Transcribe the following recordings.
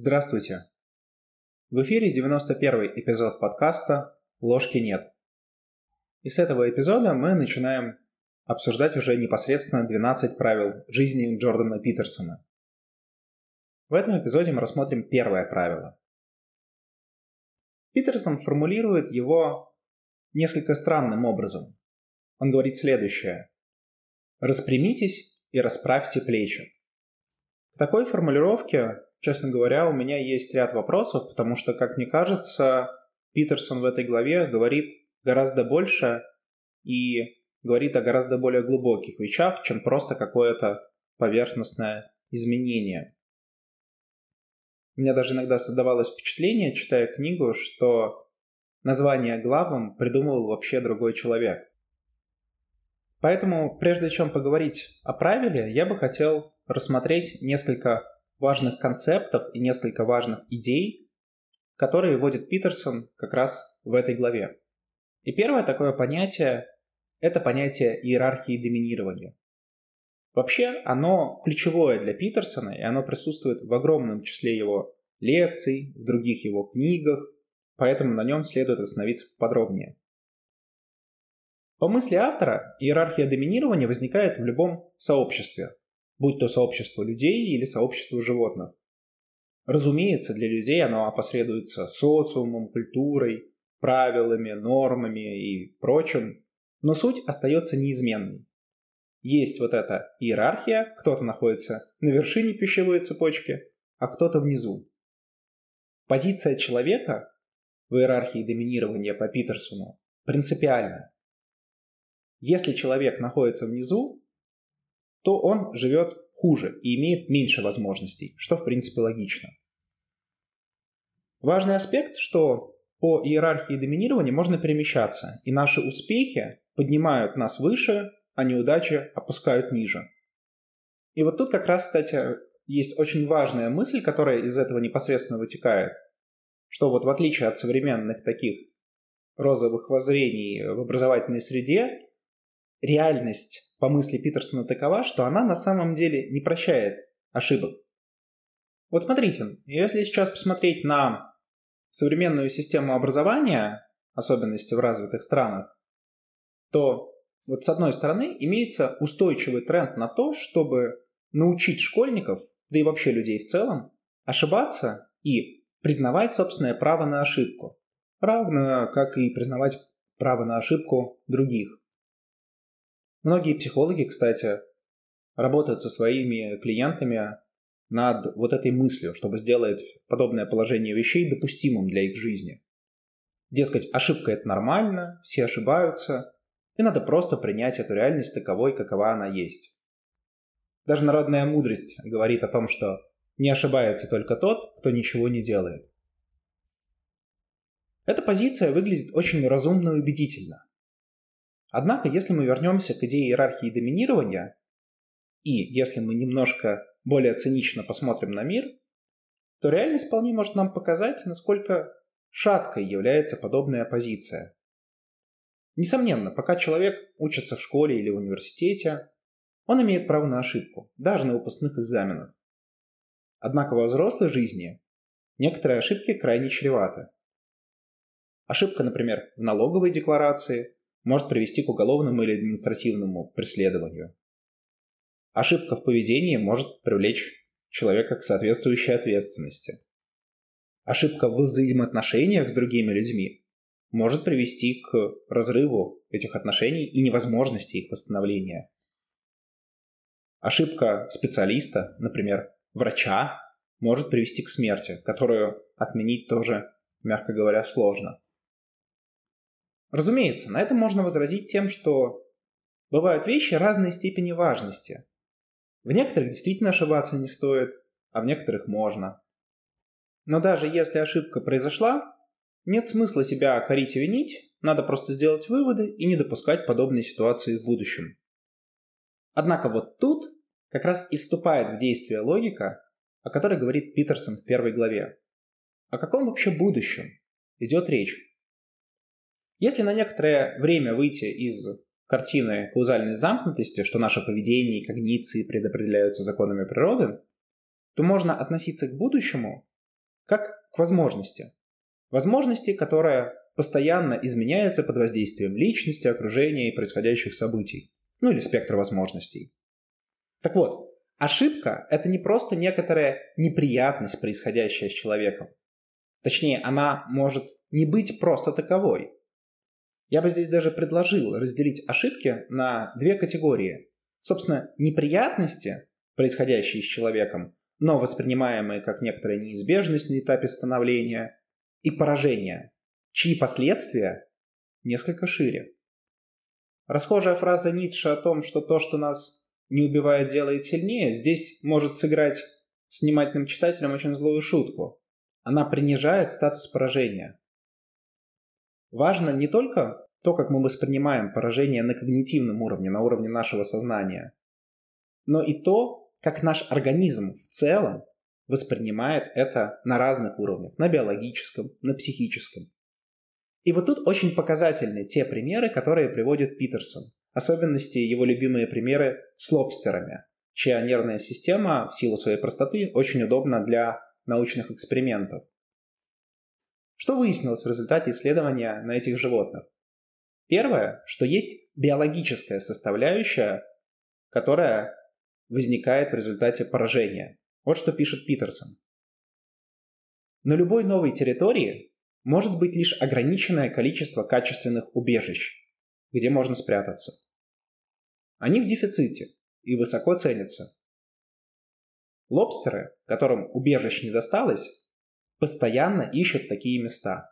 Здравствуйте! В эфире 91 эпизод подкаста «Ложки нет». И с этого эпизода мы начинаем обсуждать уже непосредственно 12 правил жизни Джордана Питерсона. В этом эпизоде мы рассмотрим первое правило. Питерсон формулирует его несколько странным образом. Он говорит следующее. «Распрямитесь и расправьте плечи». К такой формулировке, честно говоря, у меня есть ряд вопросов, потому что, как мне кажется, Питерсон в этой главе говорит гораздо больше и говорит о гораздо более глубоких вещах, чем просто какое-то поверхностное изменение. У меня даже иногда создавалось впечатление, читая книгу, что название главам придумывал вообще другой человек. Поэтому, прежде чем поговорить о правиле, я бы хотел рассмотреть несколько важных концептов и несколько важных идей, которые вводит Питерсон как раз в этой главе. И первое такое понятие – это понятие иерархии доминирования. Вообще, оно ключевое для Питерсона, и оно присутствует в огромном числе его лекций, в других его книгах, поэтому на нем следует остановиться подробнее. По мысли автора, иерархия доминирования возникает в любом сообществе, будь то сообщество людей или сообщество животных. Разумеется, для людей оно опосредуется социумом, культурой, правилами, нормами и прочим, но суть остается неизменной. Есть вот эта иерархия, кто-то находится на вершине пищевой цепочки, а кто-то внизу. Позиция человека в иерархии доминирования по Питерсону принципиальна. Если человек находится внизу, то он живет хуже и имеет меньше возможностей, что в принципе логично. Важный аспект, что по иерархии доминирования можно перемещаться, и наши успехи поднимают нас выше, а неудачи опускают ниже. И вот тут как раз, кстати, есть очень важная мысль, которая из этого непосредственно вытекает, что вот в отличие от современных таких розовых воззрений в образовательной среде, реальность по мысли Питерсона такова, что она на самом деле не прощает ошибок. Вот смотрите, если сейчас посмотреть на современную систему образования, особенности в развитых странах, то вот с одной стороны имеется устойчивый тренд на то, чтобы научить школьников, да и вообще людей в целом, ошибаться и признавать собственное право на ошибку, равно как и признавать право на ошибку других. Многие психологи, кстати, работают со своими клиентами над вот этой мыслью, чтобы сделать подобное положение вещей допустимым для их жизни. Дескать, ошибка это нормально, все ошибаются, и надо просто принять эту реальность таковой, какова она есть. Даже народная мудрость говорит о том, что не ошибается только тот, кто ничего не делает. Эта позиция выглядит очень разумно и убедительно. Однако, если мы вернемся к идее иерархии доминирования, и если мы немножко более цинично посмотрим на мир, то реальность вполне может нам показать, насколько шаткой является подобная позиция. Несомненно, пока человек учится в школе или в университете, он имеет право на ошибку, даже на выпускных экзаменах. Однако во взрослой жизни некоторые ошибки крайне чреваты. Ошибка, например, в налоговой декларации может привести к уголовному или административному преследованию. Ошибка в поведении может привлечь человека к соответствующей ответственности. Ошибка в взаимоотношениях с другими людьми может привести к разрыву этих отношений и невозможности их восстановления. Ошибка специалиста, например, врача, может привести к смерти, которую отменить тоже, мягко говоря, сложно. Разумеется, на это можно возразить тем, что бывают вещи разной степени важности. В некоторых действительно ошибаться не стоит, а в некоторых можно. Но даже если ошибка произошла, нет смысла себя корить и винить, надо просто сделать выводы и не допускать подобной ситуации в будущем. Однако вот тут как раз и вступает в действие логика, о которой говорит Питерсон в первой главе. О каком вообще будущем идет речь? Если на некоторое время выйти из картины каузальной замкнутости, что наше поведение и когниции предопределяются законами природы, то можно относиться к будущему как к возможности. Возможности, которая постоянно изменяется под воздействием личности, окружения и происходящих событий. Ну или спектра возможностей. Так вот, ошибка – это не просто некоторая неприятность, происходящая с человеком. Точнее, она может не быть просто таковой. Я бы здесь даже предложил разделить ошибки на две категории. Собственно, неприятности, происходящие с человеком, но воспринимаемые как некоторая неизбежность на этапе становления, и поражения, чьи последствия несколько шире. Расхожая фраза Ницше о том, что то, что нас не убивает, делает сильнее, здесь может сыграть с внимательным читателем очень злую шутку. Она принижает статус поражения. Важно не только то, как мы воспринимаем поражение на когнитивном уровне, на уровне нашего сознания, но и то, как наш организм в целом воспринимает это на разных уровнях, на биологическом, на психическом. И вот тут очень показательны те примеры, которые приводит Питерсон. Особенности его любимые примеры с лобстерами, чья нервная система в силу своей простоты очень удобна для научных экспериментов. Что выяснилось в результате исследования на этих животных? Первое, что есть биологическая составляющая, которая возникает в результате поражения. Вот что пишет Питерсон. На любой новой территории может быть лишь ограниченное количество качественных убежищ, где можно спрятаться. Они в дефиците и высоко ценятся. Лобстеры, которым убежищ не досталось, постоянно ищут такие места.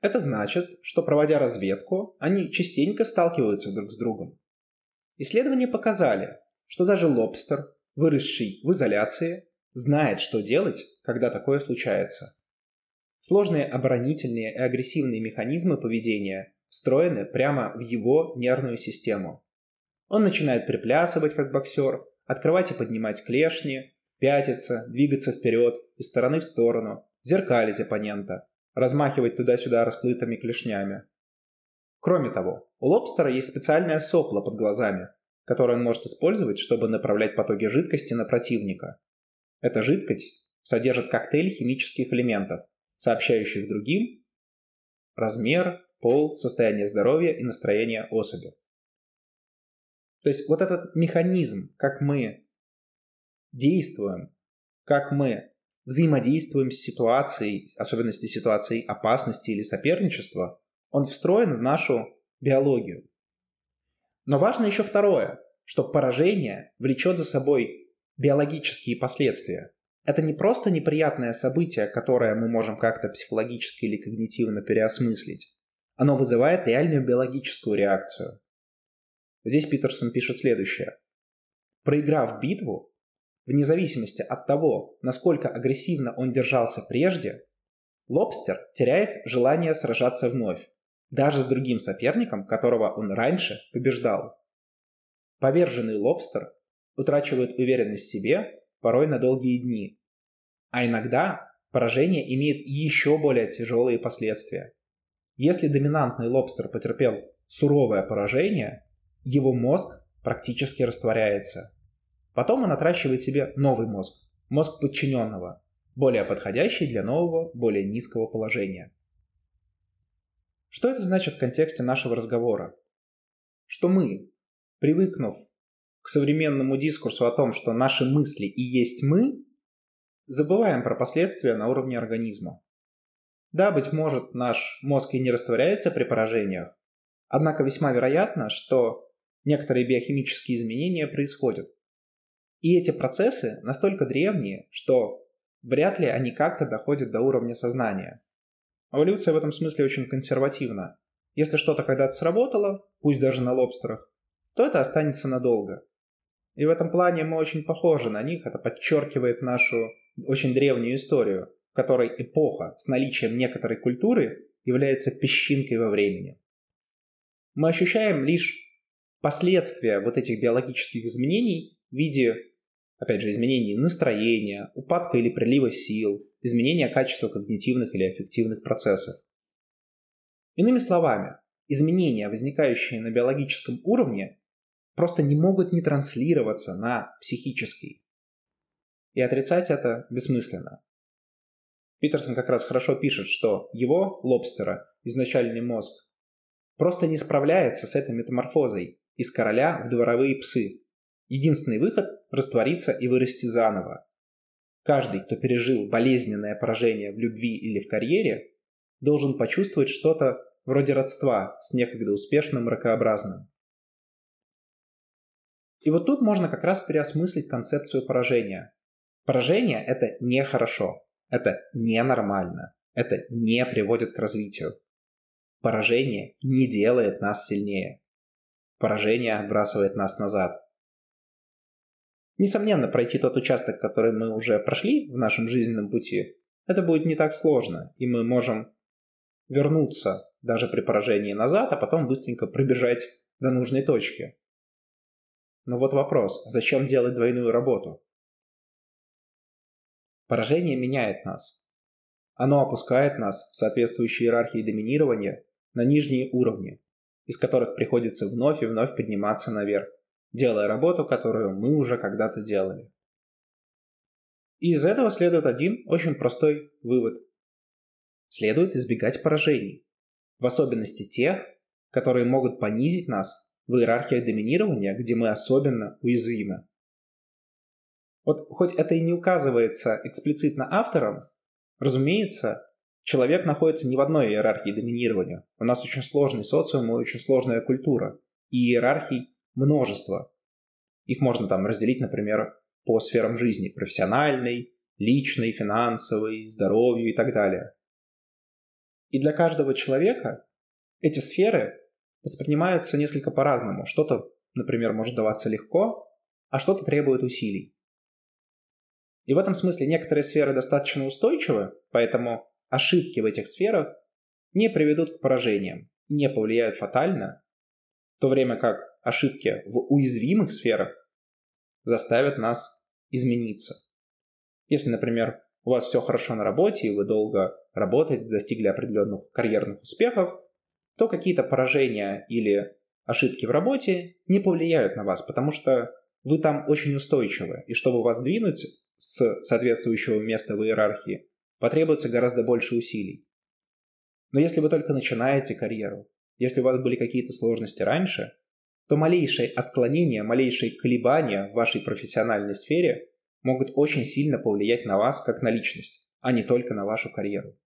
Это значит, что проводя разведку, они частенько сталкиваются друг с другом. Исследования показали, что даже лобстер, выросший в изоляции, знает, что делать, когда такое случается. Сложные оборонительные и агрессивные механизмы поведения встроены прямо в его нервную систему. Он начинает приплясывать, как боксер, открывать и поднимать клешни, пятиться, двигаться вперед, из стороны в сторону, зеркалить оппонента, размахивать туда-сюда расплытыми клешнями. Кроме того, у лобстера есть специальное сопло под глазами, которое он может использовать, чтобы направлять потоки жидкости на противника. Эта жидкость содержит коктейль химических элементов, сообщающих другим размер, пол, состояние здоровья и настроение особи. То есть вот этот механизм, как мы действуем, как мы взаимодействуем с ситуацией, особенности ситуации опасности или соперничества, он встроен в нашу биологию. Но важно еще второе, что поражение влечет за собой биологические последствия. Это не просто неприятное событие, которое мы можем как-то психологически или когнитивно переосмыслить. Оно вызывает реальную биологическую реакцию. Здесь Питерсон пишет следующее. Проиграв битву, вне зависимости от того, насколько агрессивно он держался прежде, лобстер теряет желание сражаться вновь, даже с другим соперником, которого он раньше побеждал. Поверженный лобстер утрачивает уверенность в себе порой на долгие дни, а иногда поражение имеет еще более тяжелые последствия. Если доминантный лобстер потерпел суровое поражение, его мозг практически растворяется – Потом он отращивает себе новый мозг, мозг подчиненного, более подходящий для нового, более низкого положения. Что это значит в контексте нашего разговора? Что мы, привыкнув к современному дискурсу о том, что наши мысли и есть мы, забываем про последствия на уровне организма. Да, быть может, наш мозг и не растворяется при поражениях, однако весьма вероятно, что некоторые биохимические изменения происходят. И эти процессы настолько древние, что вряд ли они как-то доходят до уровня сознания. Эволюция в этом смысле очень консервативна. Если что-то когда-то сработало, пусть даже на лобстерах, то это останется надолго. И в этом плане мы очень похожи на них, это подчеркивает нашу очень древнюю историю, в которой эпоха с наличием некоторой культуры является песчинкой во времени. Мы ощущаем лишь последствия вот этих биологических изменений в виде опять же, изменений настроения, упадка или прилива сил, изменения качества когнитивных или аффективных процессов. Иными словами, изменения, возникающие на биологическом уровне, просто не могут не транслироваться на психический. И отрицать это бессмысленно. Питерсон как раз хорошо пишет, что его, лобстера, изначальный мозг, просто не справляется с этой метаморфозой из короля в дворовые псы. Единственный выход – раствориться и вырасти заново. Каждый, кто пережил болезненное поражение в любви или в карьере, должен почувствовать что-то вроде родства с некогда успешным ракообразным. И вот тут можно как раз переосмыслить концепцию поражения. Поражение – это нехорошо, это ненормально, это не приводит к развитию. Поражение не делает нас сильнее. Поражение отбрасывает нас назад. Несомненно, пройти тот участок, который мы уже прошли в нашем жизненном пути, это будет не так сложно, и мы можем вернуться даже при поражении назад, а потом быстренько пробежать до нужной точки. Но вот вопрос, зачем делать двойную работу? Поражение меняет нас. Оно опускает нас в соответствующей иерархии доминирования на нижние уровни, из которых приходится вновь и вновь подниматься наверх, делая работу, которую мы уже когда-то делали. И из этого следует один очень простой вывод. Следует избегать поражений, в особенности тех, которые могут понизить нас в иерархиях доминирования, где мы особенно уязвимы. Вот хоть это и не указывается эксплицитно автором, разумеется, человек находится не в одной иерархии доминирования. У нас очень сложный социум и очень сложная культура. И иерархий множество. Их можно там разделить, например, по сферам жизни. Профессиональной, личной, финансовой, здоровью и так далее. И для каждого человека эти сферы воспринимаются несколько по-разному. Что-то, например, может даваться легко, а что-то требует усилий. И в этом смысле некоторые сферы достаточно устойчивы, поэтому ошибки в этих сферах не приведут к поражениям не повлияют фатально, в то время как ошибки в уязвимых сферах заставят нас измениться. Если, например, у вас все хорошо на работе, и вы долго работаете, достигли определенных карьерных успехов, то какие-то поражения или ошибки в работе не повлияют на вас, потому что вы там очень устойчивы, и чтобы вас двинуть с соответствующего места в иерархии, потребуется гораздо больше усилий. Но если вы только начинаете карьеру, если у вас были какие-то сложности раньше, то малейшие отклонения, малейшие колебания в вашей профессиональной сфере могут очень сильно повлиять на вас как на личность, а не только на вашу карьеру.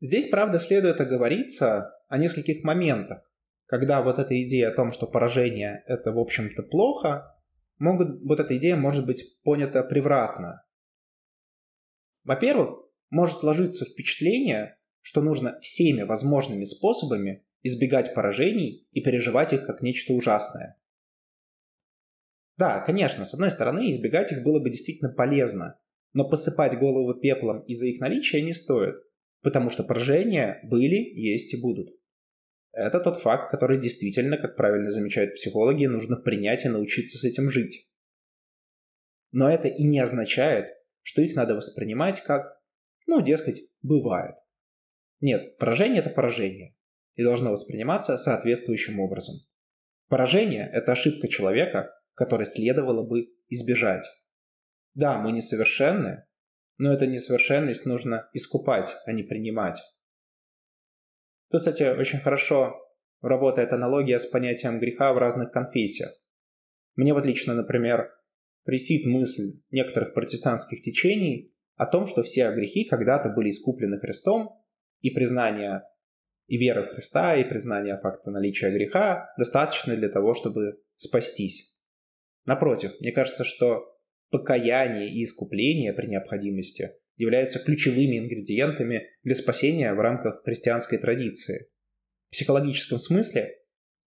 Здесь, правда, следует оговориться о нескольких моментах, когда вот эта идея о том, что поражение – это, в общем-то, плохо, могут, вот эта идея может быть понята превратно. Во-первых, может сложиться впечатление, что нужно всеми возможными способами избегать поражений и переживать их как нечто ужасное. Да, конечно, с одной стороны, избегать их было бы действительно полезно, но посыпать голову пеплом из-за их наличия не стоит. Потому что поражения были, есть и будут. Это тот факт, который действительно, как правильно замечают психологи, нужно принять и научиться с этим жить. Но это и не означает, что их надо воспринимать как, ну, дескать, бывает. Нет, поражение – это поражение, и должно восприниматься соответствующим образом. Поражение – это ошибка человека, которой следовало бы избежать. Да, мы несовершенны, но эту несовершенность нужно искупать, а не принимать. Тут, кстати, очень хорошо работает аналогия с понятием греха в разных конфессиях. Мне вот лично, например, претит мысль некоторых протестантских течений о том, что все грехи когда-то были искуплены Христом, и признание и вера в Христа, и признание факта наличия греха достаточно для того, чтобы спастись. Напротив, мне кажется, что покаяние и искупление при необходимости являются ключевыми ингредиентами для спасения в рамках христианской традиции. В психологическом смысле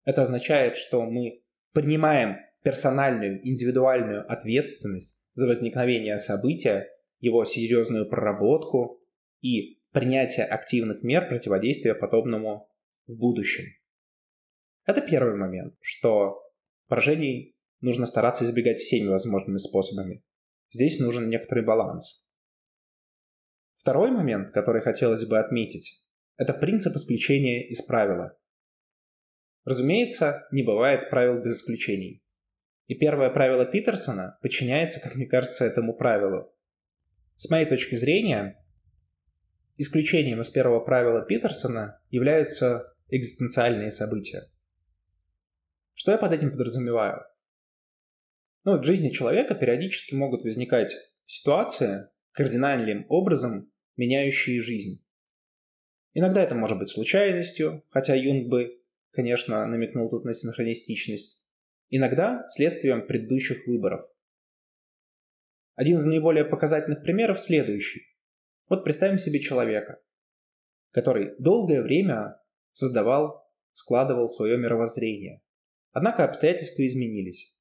это означает, что мы принимаем персональную, индивидуальную ответственность за возникновение события, его серьезную проработку и принятие активных мер противодействия подобному в будущем. Это первый момент, что поражений нужно стараться избегать всеми возможными способами. Здесь нужен некоторый баланс. Второй момент, который хотелось бы отметить, это принцип исключения из правила. Разумеется, не бывает правил без исключений. И первое правило Питерсона подчиняется, как мне кажется, этому правилу. С моей точки зрения, исключением из первого правила Питерсона являются экзистенциальные события. Что я под этим подразумеваю? Ну, в жизни человека периодически могут возникать ситуации, кардинальным образом меняющие жизнь. Иногда это может быть случайностью, хотя Юнг бы, конечно, намекнул тут на синхронистичность. Иногда следствием предыдущих выборов. Один из наиболее показательных примеров следующий. Вот представим себе человека, который долгое время создавал, складывал свое мировоззрение. Однако обстоятельства изменились,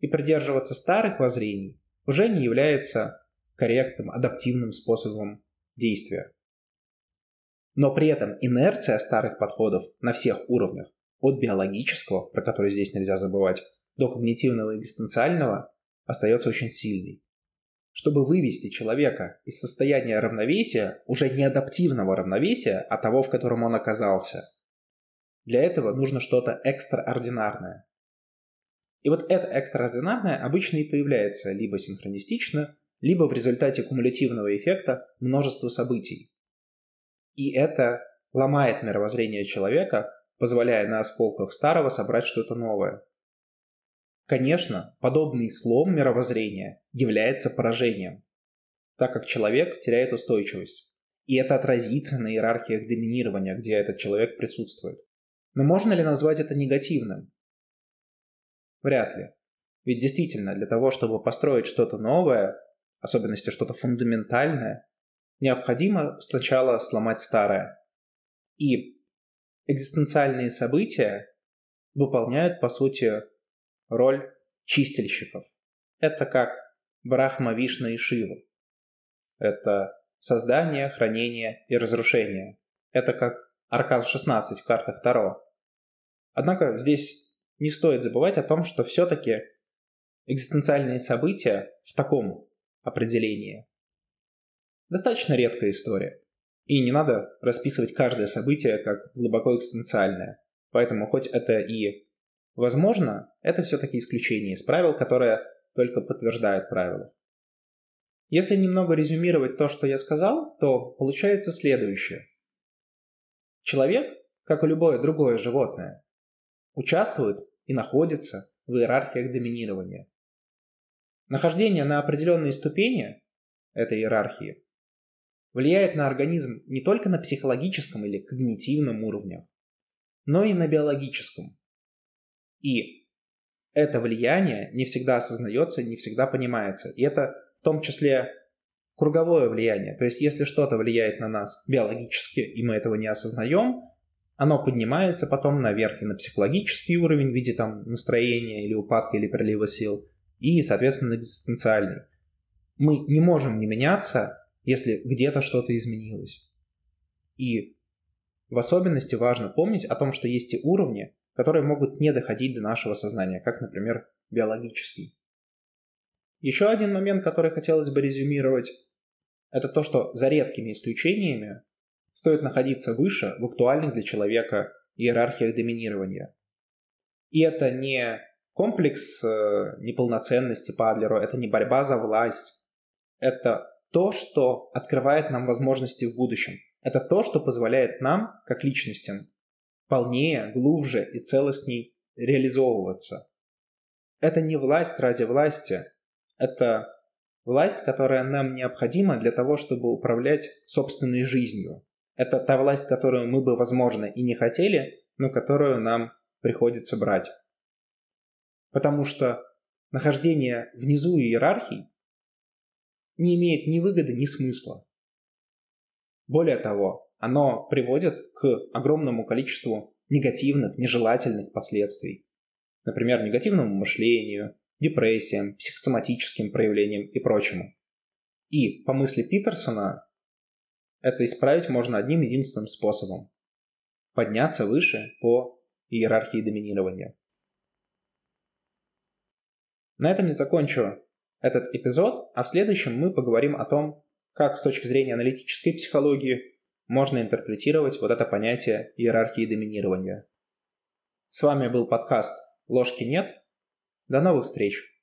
и придерживаться старых воззрений уже не является корректным, адаптивным способом действия. Но при этом инерция старых подходов на всех уровнях, от биологического, про который здесь нельзя забывать, до когнитивного и экзистенциального, остается очень сильной. Чтобы вывести человека из состояния равновесия, уже не адаптивного равновесия, а того, в котором он оказался, для этого нужно что-то экстраординарное. И вот это экстраординарное обычно и появляется либо синхронистично, либо в результате кумулятивного эффекта множества событий. И это ломает мировоззрение человека, позволяя на осколках старого собрать что-то новое. Конечно, подобный слом мировоззрения является поражением, так как человек теряет устойчивость. И это отразится на иерархиях доминирования, где этот человек присутствует. Но можно ли назвать это негативным? Вряд ли. Ведь действительно, для того, чтобы построить что-то новое, особенности что-то фундаментальное, необходимо сначала сломать старое. И экзистенциальные события выполняют, по сути, роль чистильщиков. Это как Брахма, Вишна и Шива. Это создание, хранение и разрушение. Это как Аркан 16 в картах Таро. Однако здесь не стоит забывать о том, что все-таки экзистенциальные события в таком определение. Достаточно редкая история. И не надо расписывать каждое событие как глубоко экзистенциальное. Поэтому хоть это и возможно, это все-таки исключение из правил, которое только подтверждает правила. Если немного резюмировать то, что я сказал, то получается следующее. Человек, как и любое другое животное, участвует и находится в иерархиях доминирования. Нахождение на определенной ступени этой иерархии влияет на организм не только на психологическом или когнитивном уровнях, но и на биологическом. И это влияние не всегда осознается, не всегда понимается. И это в том числе круговое влияние. То есть если что-то влияет на нас биологически, и мы этого не осознаем, оно поднимается потом наверх и на психологический уровень в виде там настроения или упадка или прилива сил – и, соответственно, экзистенциальный. Мы не можем не меняться, если где-то что-то изменилось. И в особенности важно помнить о том, что есть и уровни, которые могут не доходить до нашего сознания, как, например, биологический. Еще один момент, который хотелось бы резюмировать, это то, что за редкими исключениями стоит находиться выше в актуальных для человека иерархиях доминирования. И это не комплекс э, неполноценности по Адлеру, это не борьба за власть, это то, что открывает нам возможности в будущем. Это то, что позволяет нам, как личностям, полнее, глубже и целостней реализовываться. Это не власть ради власти, это власть, которая нам необходима для того, чтобы управлять собственной жизнью. Это та власть, которую мы бы, возможно, и не хотели, но которую нам приходится брать. Потому что нахождение внизу иерархии не имеет ни выгоды, ни смысла. Более того, оно приводит к огромному количеству негативных, нежелательных последствий. Например, негативному мышлению, депрессиям, психосоматическим проявлениям и прочему. И, по мысли Питерсона, это исправить можно одним единственным способом – подняться выше по иерархии доминирования. На этом я закончу этот эпизод, а в следующем мы поговорим о том, как с точки зрения аналитической психологии можно интерпретировать вот это понятие иерархии доминирования. С вами был подкаст «Ложки нет». До новых встреч!